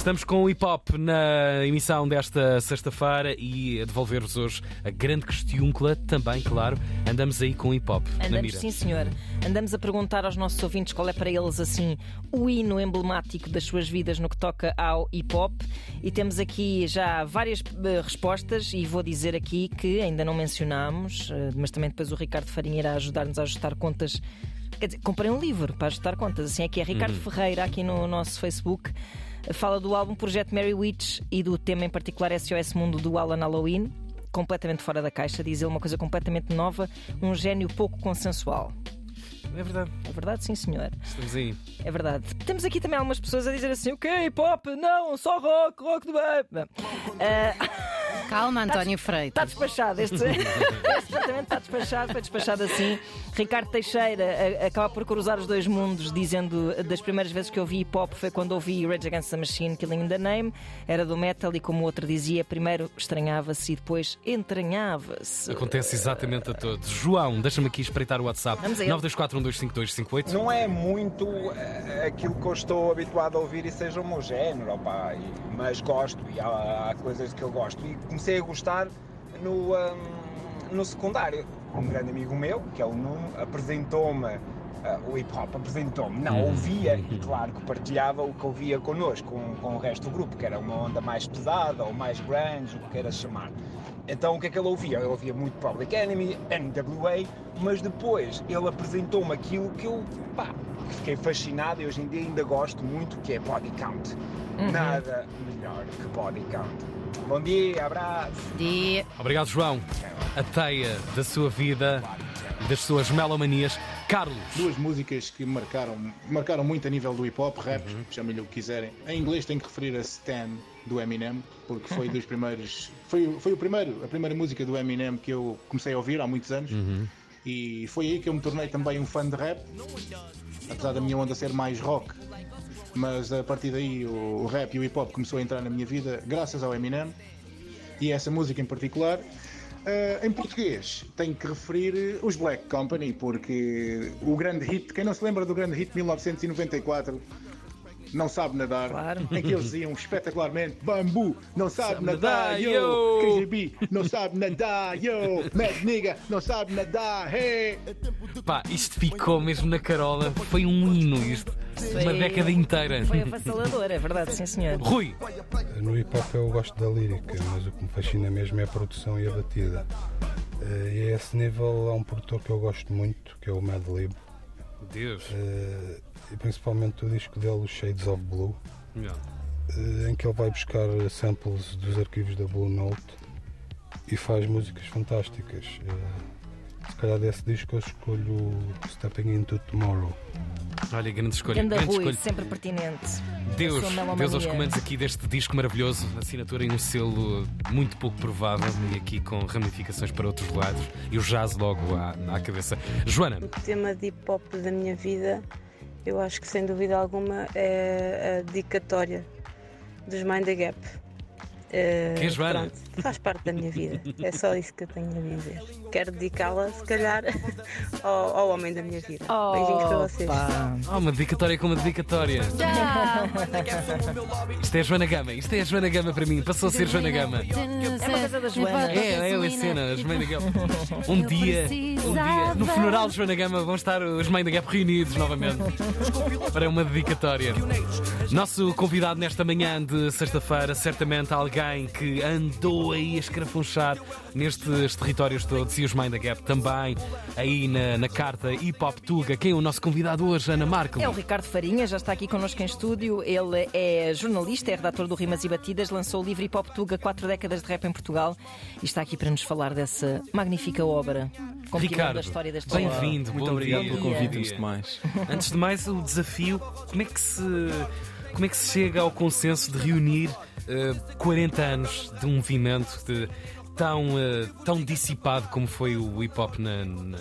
Estamos com o hip hop na emissão desta sexta-feira e a devolver-vos hoje a grande questiúncula, também, claro. Andamos aí com hip hop. na Andamos, mira. sim, senhor. Andamos a perguntar aos nossos ouvintes qual é para eles, assim, o hino emblemático das suas vidas no que toca ao hip hop. E temos aqui já várias eh, respostas, e vou dizer aqui que ainda não mencionámos, eh, mas também depois o Ricardo Farinha irá ajudar-nos a ajustar contas. Quer dizer, comprei um livro para ajustar contas. Assim é que é Ricardo Ferreira, aqui no nosso Facebook. Fala do álbum Projeto Mary Witch e do tema em particular SOS Mundo do Alan Halloween. Completamente fora da caixa, diz ele uma coisa completamente nova, um gênio pouco consensual. É verdade. É verdade, sim, senhor. Estamos aí. É verdade. Temos aqui também algumas pessoas a dizer assim: o quê? Pop? Não, só rock, rock do bem. Ah, Calma, António Está Freitas. despachado. Este, este departamento está despachado, foi despachado assim. Ricardo Teixeira a- acaba por cruzar os dois mundos, dizendo das primeiras vezes que eu vi hip hop foi quando ouvi Rage Against the Machine, Killing in the Name, era do metal e como o outro dizia, primeiro estranhava-se e depois entranhava-se. Acontece exatamente a todos. João, deixa-me aqui espreitar o WhatsApp. Vamos a ele. 924125258. Não é muito eh, aquilo que eu estou habituado a ouvir e seja o meu género, opá, e- mas gosto e há, há coisas que eu gosto. E comecei a gostar no, ahm, no secundário. Um grande amigo meu, que é o Nuno, apresentou-me ah, o hip hop, apresentou-me. Não ouvia e claro que partilhava o que ouvia connosco, com, com o resto do grupo, que era uma onda mais pesada ou mais grunge, o que queiras chamar. Então o que é que ele ouvia? Ele ouvia muito Public Enemy, NWA, mas depois ele apresentou-me aquilo que eu pá, que fiquei fascinado e hoje em dia ainda gosto muito, que é Body Count. Nada melhor que Body Count. Bom dia, abraço. Dia. Obrigado, João. A teia da sua vida das suas melomanias. Carlos. Duas músicas que marcaram, marcaram muito a nível do hip hop, rap, chamem-lhe o que quiserem. Em inglês tenho que referir a Stan do Eminem, porque foi dos primeiros. Foi, foi o primeiro, a primeira música do Eminem que eu comecei a ouvir há muitos anos. E foi aí que eu me tornei também um fã de rap, apesar da minha onda ser mais rock. Mas a partir daí o, o rap e o hip hop começou a entrar na minha vida graças ao Eminem e essa música em particular. Eh, em português, tenho que referir os Black Company, porque o grande hit, quem não se lembra do grande hit de 1994, não sabe nadar, Claro. em que eles diziam espetacularmente: Bambu, não sabe, Sabe nadar, nadar, yo! KGB, não sabe nadar, yo! Mad Nigga, não sabe nadar, hey! Pá, isto ficou mesmo na carola. Foi um hino isto. Uma Foi- década inteira. Foi avassalador, é verdade, sim, senhor. Rui. No hip hop eu gosto da lírica, mas o que me fascina mesmo é a produção e a batida. Eh, E a esse nível há um produtor que eu gosto muito, que é o Mad Lib, Deus. eh, e principalmente o disco dele, Shades of Blue, Não. eh, em que ele vai buscar samples dos arquivos da Blue Note e faz músicas fantásticas. Eh, Se calhar desse disco eu escolho Stepping Into Tomorrow. Olha, grande escolha. Ganda grande Rui, escolha. sempre pertinente. Deus. Deus aos comandos aqui deste disco maravilhoso, assinatura em um selo muito pouco provável e aqui com ramificações para outros lados e o jazz logo à, à cabeça. Joana, O tema de hip hop da minha vida, eu acho que sem dúvida alguma é a dedicatória dos Mind the Gap. Quem é Joana? pronto, faz parte da minha vida. É só isso que eu tenho a dizer. Quero dedicá-la, se calhar, ao, ao homem da minha vida. Beijinhos para vocês. Oh, uma dedicatória com uma dedicatória. Isto é a Joana Gama, isto é a Joana Gama para mim, passou a ser Joana Gama. É uma coisa da Joana. É, é a cena, Mãe da Gap. Um dia, um dia, no funeral de Joana Gama vão estar os Mãe da Gap reunidos novamente para uma dedicatória. Nosso convidado nesta manhã de sexta-feira, certamente alguém que andou aí a escrafunchar nestes territórios todos e os Mãe da Gap também, aí na, na carta Hip Hop Tuga. Quem é o nosso convidado hoje, Ana Marco? É o Ricardo Farinha, já está aqui connosco em estúdio. Ele é jornalista, é redator do Rimas e Batidas, lançou o livro Hip Hop Tuga, quatro décadas de rap em Portugal e está aqui para nos falar dessa magnífica obra. Ricardo, a história deste bem-vindo. Muito obrigado dia. pelo convite, dia. antes de mais. Antes de mais, o desafio, como é que se, como é que se chega ao consenso de reunir eh, 40 anos de um movimento, de tão, uh, tão dissipado como foi o hip hop na, na,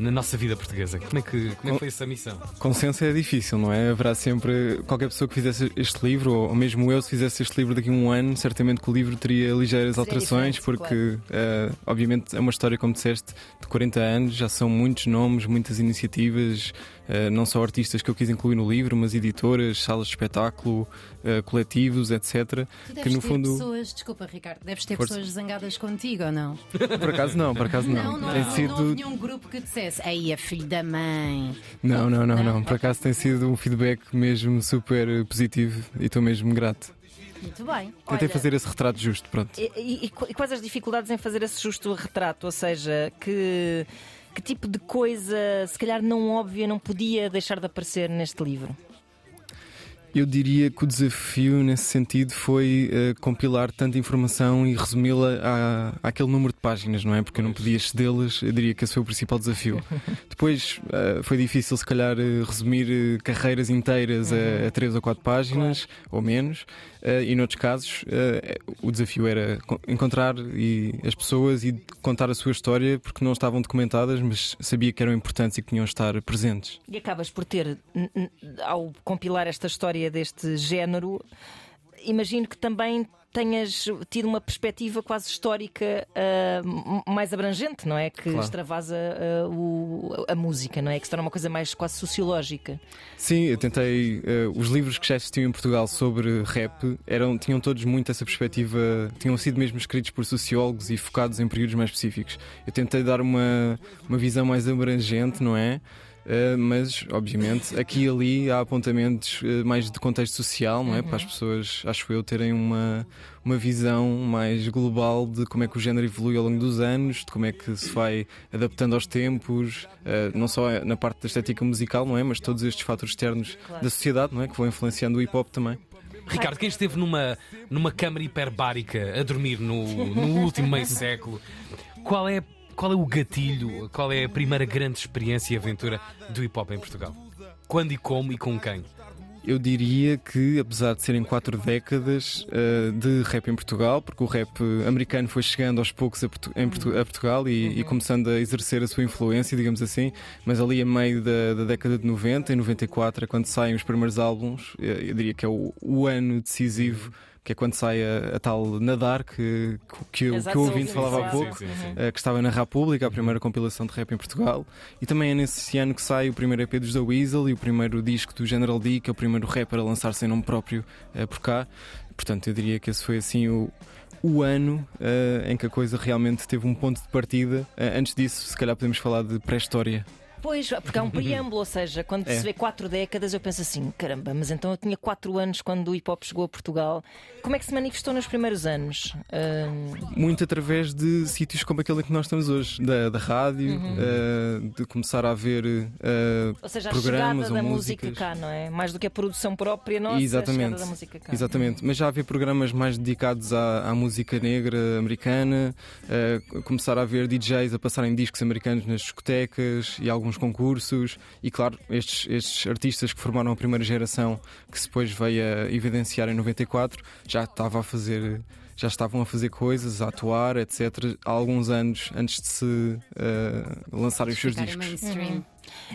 na, nossa vida portuguesa? Como é, que, como é que foi essa missão? Consenso é difícil, não é? Haverá sempre qualquer pessoa que fizesse este livro, ou mesmo eu, se fizesse este livro daqui a um ano, certamente que o livro teria ligeiras Seria alterações, porque, claro. uh, obviamente, é uma história, como disseste, de 40 anos, já são muitos nomes, muitas iniciativas. Uh, não só artistas que eu quis incluir no livro, mas editoras, salas de espetáculo, uh, coletivos, etc. que no fundo. Pessoas, desculpa, Ricardo, deves ter Força. pessoas zangadas contigo ou não? Por acaso não, por acaso não. Não, não, tem não, sido... não houve nenhum grupo que dissesse, aí é filho da mãe. Não, não, não, não. não. Por acaso tem sido um feedback mesmo super positivo e estou mesmo grato. Muito bem. Tentei Olha, fazer esse retrato justo, pronto. E, e, e, quais as dificuldades em fazer esse justo retrato? Ou seja, que, que tipo de coisa, se calhar não óbvia, não podia deixar de aparecer neste livro? Eu diria que o desafio nesse sentido foi uh, compilar tanta informação e resumi-la àquele número de páginas, não é? Porque eu não podia excedê-las, eu diria que esse foi o principal desafio. Depois uh, foi difícil, se calhar, uh, resumir carreiras inteiras a, a três ou quatro páginas, claro. ou menos, e noutros casos o desafio era encontrar e, as pessoas e contar a sua história, porque não estavam documentadas, mas sabia que eram importantes e que tinham de estar presentes. E acabas por ter, ao compilar esta história, história deste género, imagino que também tenhas tido uma perspectiva quase histórica uh, mais abrangente, não é? Que claro. extravasa uh, o, a música, não é? Que se torna uma coisa mais quase sociológica. Sim, eu tentei. Uh, os livros que já existiam em Portugal sobre rap eram, tinham todos muito essa perspectiva, tinham sido mesmo escritos por sociólogos e focados em períodos mais específicos. Eu tentei dar uma, uma visão mais abrangente, não é? Uh, mas, obviamente, aqui e ali há apontamentos uh, mais de contexto social, não é? Uhum. Para as pessoas, acho eu, terem uma, uma visão mais global de como é que o género evolui ao longo dos anos, de como é que se vai adaptando aos tempos, uh, não só na parte da estética musical, não é? Mas todos estes fatores externos claro. da sociedade, não é? Que vão influenciando o hip hop também. Ricardo, quem esteve numa, numa câmara hiperbárica a dormir no, no último meio século, qual é qual é o gatilho, qual é a primeira grande experiência e aventura do hip hop em Portugal? Quando e como e com quem? Eu diria que, apesar de serem quatro décadas uh, de rap em Portugal, porque o rap americano foi chegando aos poucos a, Portu Portu a Portugal e, uhum. e, começando a exercer a sua influência, digamos assim, mas ali a meio da, da década de 90, em 94, é quando saem os primeiros álbuns, eu, eu diria que é o, o ano decisivo. Uhum que é quando sai a, a tal Nadar, que, que, eu, que o ouvinte falava há pouco, sim, sim, sim. Uh, que estava na República, a primeira compilação de rap em Portugal. E também é nesse ano que sai o primeiro EP dos The Weasel e o primeiro disco do General D, que é o primeiro rapper a lançar sem nome próprio uh, por cá. Portanto, eu diria que esse foi assim o, o ano uh, em que a coisa realmente teve um ponto de partida. Uh, antes disso, se calhar podemos falar de pré-história. Pois, porque há um preâmbulo, ou seja, quando é. se vê quatro décadas, eu penso assim: caramba, mas então eu tinha quatro anos quando o hip hop chegou a Portugal. Como é que se manifestou nos primeiros anos? Uh... Muito através de sítios como aquele em que nós estamos hoje, da, da rádio, uhum. uh, de começar a ver uh, ou seja, programas a ou da músicas. música cá, não é? Mais do que a produção própria nossa, Exatamente. a da música cá. Exatamente, mas já havia programas mais dedicados à, à música negra americana, começar a ver DJs a passarem discos americanos nas discotecas e alguns concursos e, claro, estes, estes artistas que formaram a primeira geração, que depois veio a evidenciar em 94, já estava a fazer já estavam a fazer coisas, a atuar, etc., há alguns anos antes de se uh, lançarem os seus discos.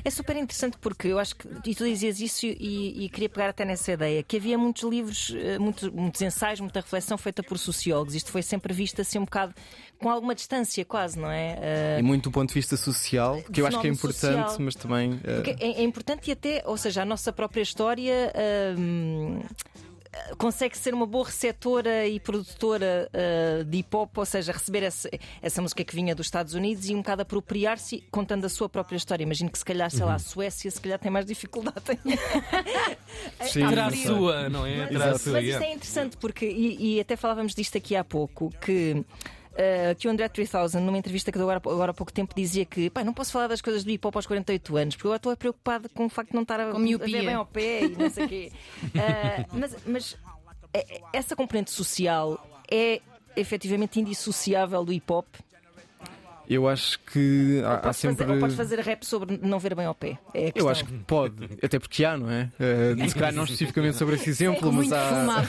É super interessante porque eu acho que, e tu dizias isso e, e, queria pegar até nessa ideia, que havia muitos livros, eh, muitos, muitos ensaios, muita reflexão feita por sociólogos. Isto foi sempre visto assim um bocado com alguma distância, quase, não é? Uh, e muito do ponto de vista social, que eu acho que é importante, social. mas também. Uh... É, é, importante e até, ou seja, a nossa própria história. Uh, consegue ser uma boa receptora e produtora uh, de hip hop, ou seja, receber essa, essa música que vinha dos Estados Unidos e um bocado apropriar-se contando a sua própria história. Imagino que se calhar, sei uhum. lá, a Suécia se calhar tem mais dificuldade em. Sim, Terá a sua, não é? Mas, mas isto é interessante porque, e, e até falávamos disto aqui há pouco, que Uh, que o André 3000, numa entrevista que deu agora, agora há pouco tempo, dizia que não posso falar das coisas do hip hop aos 48 anos, porque eu estou preocupado com o facto de não estar a, a ver bem ao pé e não sei o quê. Uh, mas, mas é, essa componente social é efetivamente indissociável do hip hop? Eu acho que há, há sempre. fazer, ou podes fazer rap sobre não ver bem ao pé. É Eu acho que pode, até porque há, não é? Uh, se calhar não especificamente sobre esse exemplo, mas fumo à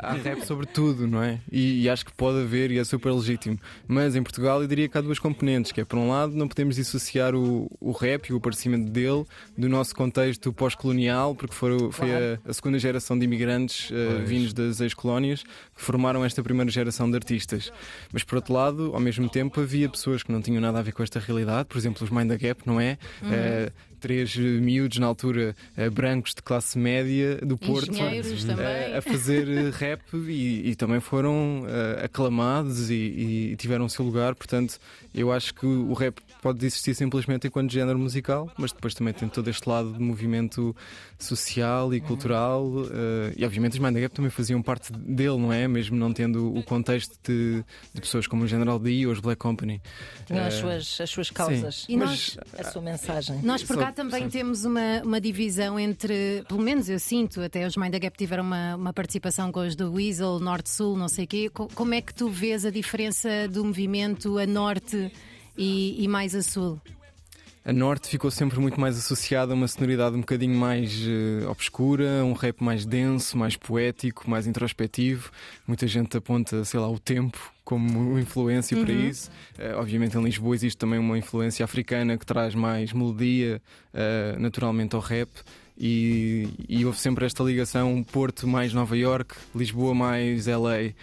há, há rap sobre tudo, não é? E, e acho que pode haver e é super legítimo. Mas em Portugal eu diria que há duas componentes, que é por um lado não podemos dissociar o, o rap e o aparecimento dele do nosso contexto pós-colonial, porque foi, foi a, a segunda geração de imigrantes uh, vindos das ex-colónias que formaram esta primeira geração de artistas. Mas por outro lado, ao mesmo tempo, havia pessoas que não tinham nada a ver com esta realidade, por exemplo, os Mind the Gap, não é? Uh, três miúdos na altura uh, brancos de classe média do Porto uh, também. a fazer rap e, e também foram uh, aclamados e, e tiveram o seu lugar. Portanto, eu acho que o rap pode existir simplesmente enquanto género musical, mas depois também tem todo este lado de movimento social e cultural. uh, e obviamente os Mind Gap também faziam parte dele, não é? Mesmo não tendo o contexto de, de pessoas como o General D ou os Black Company. Tinham as Uh, suas, as suas causas. E mas- nós- A sua mensagem. Nós por cá também sim. temos uma, uma divisão entre, pelo menos eu sinto, até os Mind the Gap tiveram uma, uma participação com os do Weasel, Norte-Sul, não sei o quê. Co- Como é que tu vês a diferença do movimento a Norte e, e mais a Sul? A Norte ficou sempre muito mais associada a uma sonoridade um bocadinho mais eh, obscura, um rap mais denso, mais poético, mais introspectivo. Muita gente aponta, sei lá, o tempo como influência para isso. Eh, obviamente em Lisboa existe também uma influência africana que traz mais melodia eh, naturalmente ao rap. E, e houve sempre esta ligação Porto mais Nova York, Lisboa mais LA. Eh,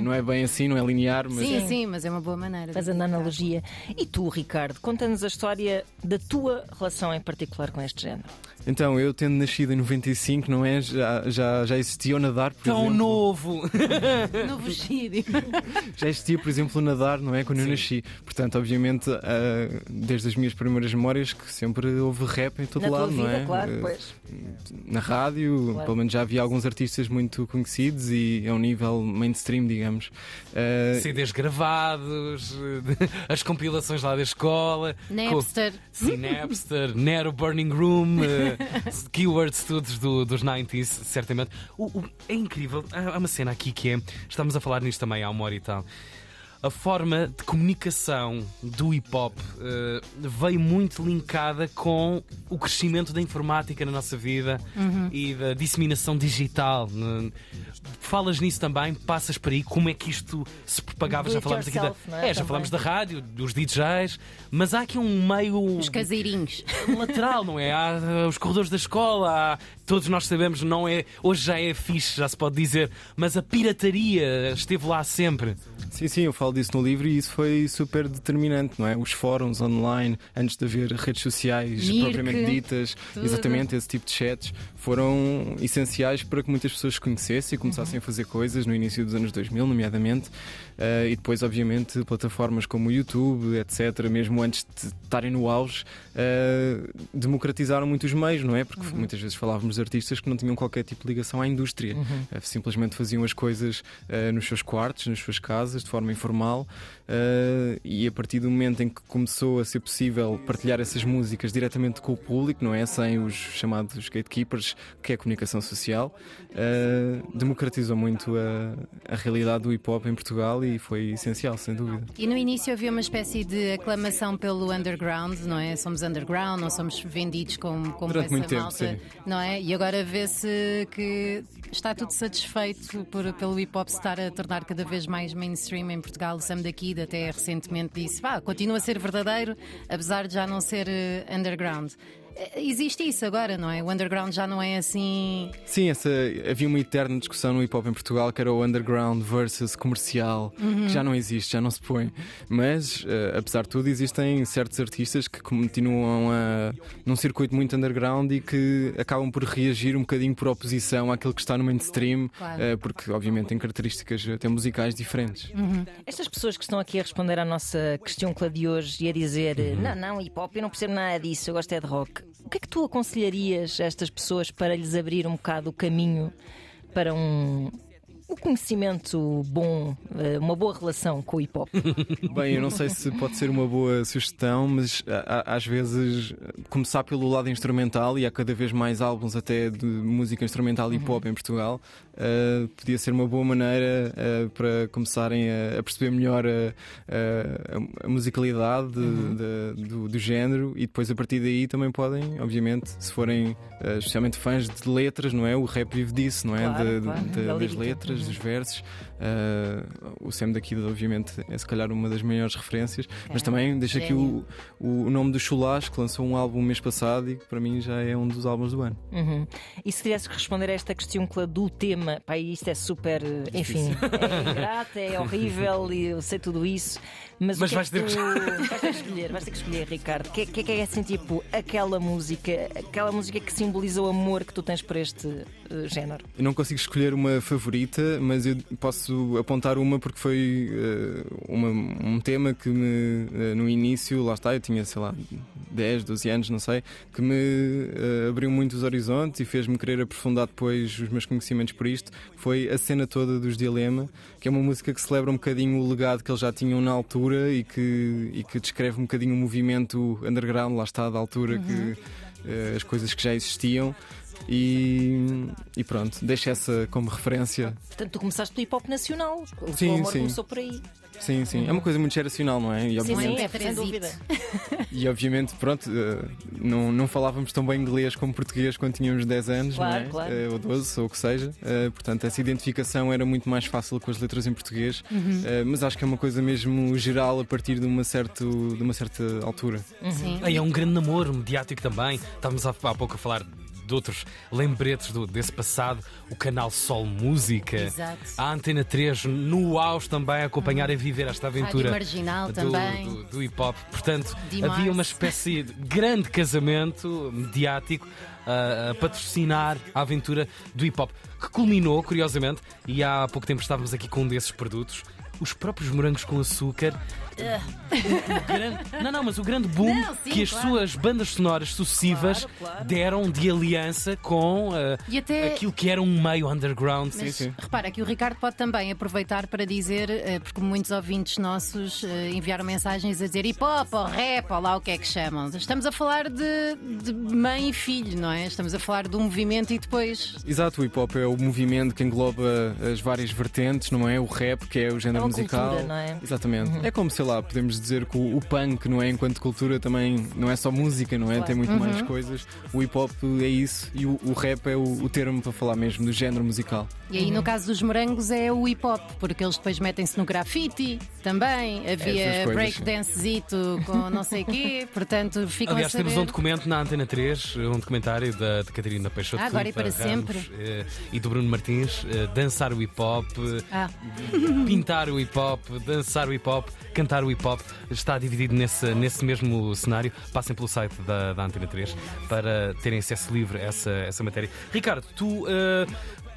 não é bem assim, não é linear, mas Sim, sim, mas é uma boa maneira. Fazendo a analogia. E tu, Ricardo, conta-nos a história da tua relação em particular com este género. Então, eu tendo nascido em 95, não é? Já, já, já existia o nadar, por Tão exemplo. novo! Novo Chile. Já existia, por exemplo, o nadar, não é? Quando eu nasci. Portanto, obviamente, ah, desde as minhas primeiras memórias, que sempre houve rap em todo Na lado, tua não vida, é? claro, Ah, pois. Na rádio, Claro. pelo menos já havia alguns artistas muito conhecidos e a um nível mainstream, digamos. Ah, CDs gravados, as compilações lá da escola. Napster. Com- Sim, Napster, Nero Burning Room, eh, keywords todos do- dos 90s, certamente. O- o- é incrível, há uma cena aqui que é. Estamos a falar nisto também há uma hora e tal. A forma de comunicação do hip hop eh, veio muito linkada com o crescimento da informática na nossa vida e da disseminação digital. Falas nisso também, passas por aí, como é que isto se propagava? Do Já falámos aqui da, não é? já falámos da rádio, dos DJs, mas há aqui um meio Os caseirinhos. lateral, não é? Há uh, os corredores da escola, há- todos nós sabemos, não é, hoje já é fixe, já se pode dizer, mas a pirataria esteve lá sempre. Sim, sim, eu falo disso no livro e isso foi super determinante, não é? Os fóruns online, antes de haver redes sociais Mirk, propriamente ditas, tudo. exatamente esse tipo de chats, foram essenciais para que muitas pessoas se conhecessem e começassem a fazer coisas no início dos anos 2000, nomeadamente. Uh, e depois, obviamente, plataformas como o YouTube, etc., mesmo antes de estarem no auge, uh, democratizaram muito os meios, não é? Porque muitas vezes falávamos de artistas que não tinham qualquer tipo de ligação à indústria, Uh, simplesmente faziam as coisas nos seus quartos, nas suas casas, de forma informal. e a partir do momento em que começou a ser possível partilhar essas músicas diretamente com o público, não é? Sem os chamados gatekeepers, que é a comunicação social, democratizou muito a, a realidade do hip hop em Portugal e foi essencial, sem dúvida. E no início havia uma espécie de aclamação pelo underground, não é? Somos underground, não somos vendidos como, como Durante essa muito tempo, malta, sim. não é? E agora vê-se que está tudo satisfeito por, pelo hip hop estar a tornar cada vez mais mainstream em Portugal. O Sam da Kid até recentemente disse: vá, continua a ser verdadeiro, apesar de já não ser eh, underground. Eh, Existe isso agora, não é? O underground já não é assim. Sim, essa, havia uma eterna discussão no hip hop em Portugal que era o underground versus comercial, que já não existe, já não se põe. Mas, eh, apesar de tudo, existem certos artistas que continuam a, num circuito muito underground e que acabam por reagir um bocadinho por oposição àquilo que está no mainstream, Claro. eh, porque, obviamente, têm características até musicais diferentes. Estas pessoas que estão aqui a responder à nossa questão de hoje e a dizer não, não, hip hop, eu não percebo nada disso, eu gosto é de rock. O que é que tu aconselharias a estas pessoas para lhes abrir um bocado o caminho para um, o conhecimento bom, eh, uma boa relação com o hip hop? Bem, eu não sei se pode ser uma boa sugestão, mas às vezes começar pelo lado instrumental e há cada vez mais álbuns até de música instrumental e pop em Portugal. uh, podia ser uma boa maneira uh, para começarem a, a perceber melhor a, a- a musicalidade de- de- do, do género e depois a partir daí também podem, obviamente, se forem uh, especialmente fãs de letras, não é? O rap vive disso, não é? Claro, De- claro, das lírica. Letras, dos versos. Uh, o Sam daqui, obviamente, é se calhar uma das maiores referências, mas também deixa aqui o, o nome do Chulash, que lançou um álbum mês passado e que para mim já é um dos álbuns do ano. Uhum. E se tivesse que responder a esta questão do tema, pá, isto é super, eh, enfim, é ingrato, é horrível e eu sei tudo isso, mas, Mas o que vais é ter que tu... vais ter que escolher, vais ter que escolher, Ricardo. O que, é- que é que é assim, tipo, aquela música, aquela música que simboliza o amor que tu tens por este eh, género? Eu não consigo escolher uma favorita, mas eu posso apontar uma porque foi uh, uma- um tema que me, uh, no início, lá está, eu tinha, sei lá, 10, 12 anos, não sei, que me uh, abriu muitos horizontes e fez-me querer aprofundar depois os meus conhecimentos por isto. Foi a cena toda dos Dilema, que é uma música que celebra um bocadinho o legado que eles já tinham na altura e que, e que descreve um bocadinho o movimento underground, lá está, da altura que uh, as coisas que já existiam. E, e pronto, deixo essa como referência. Portanto, tu começaste do hip hop nacional, o teu Sim, amor sim. começou por aí. Sim, sim. É uma coisa muito geracional, não é? E Sim, obviamente, sim, é sem dúvida. e obviamente pronto, eh, não, não falávamos tão bem inglês como português quando tínhamos 10 anos, Claro, não é? claro. Eh, ou 12, ou o que seja. Eh, portanto, essa identificação era muito mais fácil com as letras em português. Eh, mas acho que é uma coisa mesmo geral a partir de uma, certo, de uma certa altura. Sim. Aí é um grande namoro mediático também. Estávamos há pouco a falar de outros lembretes do- desse passado, o canal Sol Música, Exato. a Antena 3 no auge também a acompanhar e viver esta aventura. Marginal do, também. do- do hip hop. Portanto, havia uma espécie de grande casamento mediático a patrocinar a aventura do hip hop, que culminou, curiosamente, e há pouco tempo estávamos aqui com um desses produtos. Os próprios morangos com açúcar. O- o grande- não, não, mas o grande boom Não, sim, que as claro. suas bandas sonoras sucessivas Claro, claro. deram de aliança com E até- aquilo que era um meio underground. Mas sim. repara que o Ricardo pode também aproveitar para dizer, eh, porque muitos ouvintes nossos eh, enviaram mensagens a dizer hip hop ou rap ou lá o que é que chamam. Estamos a falar de, de mãe e filho, não é? Estamos a falar de um movimento e depois. Exato, o hip hop é o movimento que engloba as várias vertentes, não é? O rap, que é o género É uma musical. cultura, não é? Exatamente. É como, sei lá, podemos dizer que o, o punk, não é? Enquanto cultura também não é só música, não é? Claro. Tem muito mais coisas. O hip hop é isso e o, o rap é o, o termo para falar mesmo do género musical. E aí, no caso dos morangos, é o hip hop, porque eles depois metem-se no grafite também. Havia breakdancezito com não sei quê, portanto ficam Aliás, a saber. temos um documento na Antena 3, um documentário da, de Catarina Peixoto Ah, agora e para Ramos, sempre. eh, e do Bruno Martins, eh, dançar o hip hop, Ah, pintar o hip hop, dançar o hip hop, cantar o hip hop, está dividido nesse, nesse mesmo cenário. Passem pelo site da, da Antena 3 para terem acesso livre a essa, essa matéria. Ricardo, tu eh,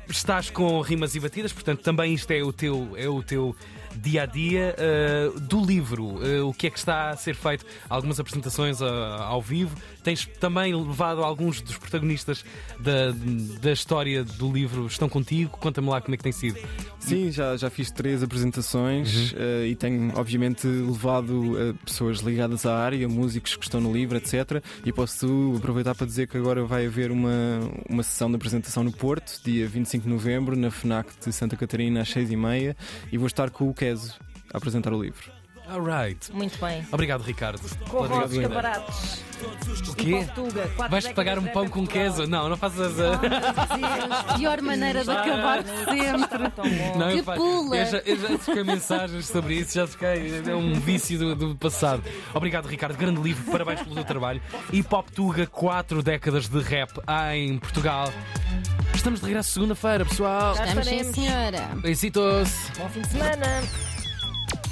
estás com rimas e batidas, portanto também isto é o teu, é o teu dia a dia eh, do livro. Eh, o que é que está a ser feito? Algumas apresentações ao vivo. Tens também levado alguns dos protagonistas da, da história do livro, estão contigo? Conta-me lá como é que tem sido. Sim, já, já fiz três apresentações eh, e tenho, obviamente, levado eh, pessoas ligadas à área, músicos que estão no livro, etc. E posso aproveitar para dizer que agora vai haver uma, uma sessão de apresentação no Porto, dia 25 de novembro, na FNAC de Santa Catarina, às 6h30, e vou estar com o Keso a apresentar o livro. Alright. Muito bem. Obrigado, Ricardo. Corram aos Linda. escaparates. O quê? Portuga, Vais-te pagar um pão com queso? Não, não faças a. Pior maneira de acabar de sempre. Não, Que pula. eu já, eu já troquei mensagens sobre isso, já troquei. É um vício do, do passado. Obrigado, Ricardo. Grande livro, parabéns pelo teu trabalho. Hip Hop Tuga, quatro décadas de rap em Portugal. Estamos de regresso segunda-feira, pessoal. Já Estamos sim, estaremos. senhora. Besitos. Bom fim de semana.